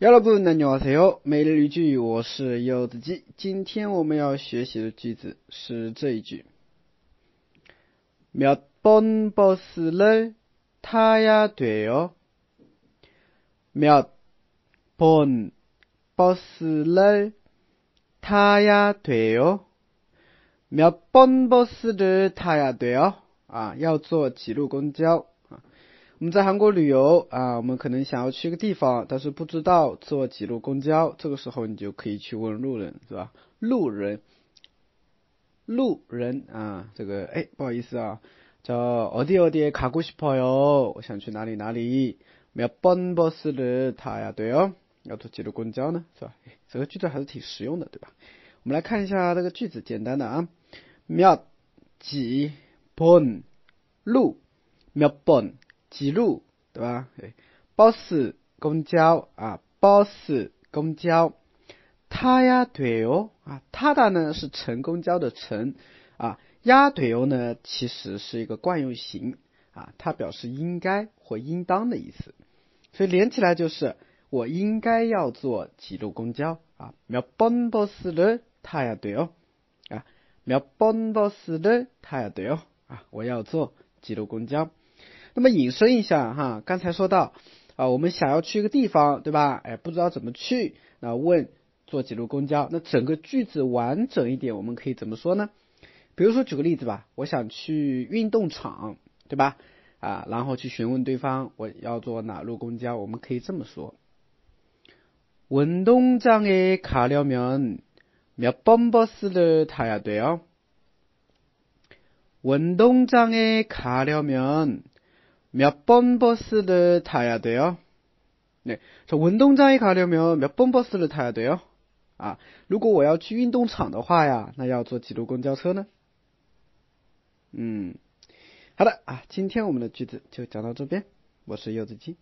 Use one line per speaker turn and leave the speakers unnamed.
여러분안녕하세요每日一句我是柚子鸡今天我们要学习的句子是这一句몇번버스를타야돼요몇번버스를타야돼요몇번버스를타야돼요啊要坐几路公交 我们在韩国旅游啊，我们可能想要去一个地方，但是不知道坐几路公交，这个时候你就可以去问路人，是吧？路人，路人啊，这个哎，不好意思啊，叫어디어디에가고싶어 요， 我想去哪里哪里。몇번버스를타야돼 요？ 要坐几路公交呢，是吧？这个句子还是挺实用的，对吧？我们来看一下这个句子，简单的啊，몇几번路，몇 번。 几路对吧？哎，巴士公交啊，巴士公交。他呀对哦啊，他的呢是乘公交的乘啊，呀对哦呢其实是一个惯用型啊，它表示应该或应当的意思。所以连起来就是我应该要坐几路公交啊。苗本巴士的他呀对哦啊，苗本巴士的他呀对哦啊，我要坐几路公交。那么引申一下哈，刚才说到啊，我们想要去一个地方，对吧？哎，不知道怎么去，那问坐几路公交？那整个句子完整一点，我们可以怎么说呢？比如说举个例子吧，我想去运动场，对吧？啊，然后去询问对方我要坐哪路公交？我们可以这么说：运动장에가려면몇번버스를타야돼 요？ 运动장에가려면 몇번 버스를 타야 돼요? 네, 저 운동장에 가려면 몇 번 버스를 타야 돼요? 아, 如果我要去运动场的话呀，那要坐几路公交车呢？ 嗯，好的啊，今天我们的句子就讲到这边，我是柚子鸡。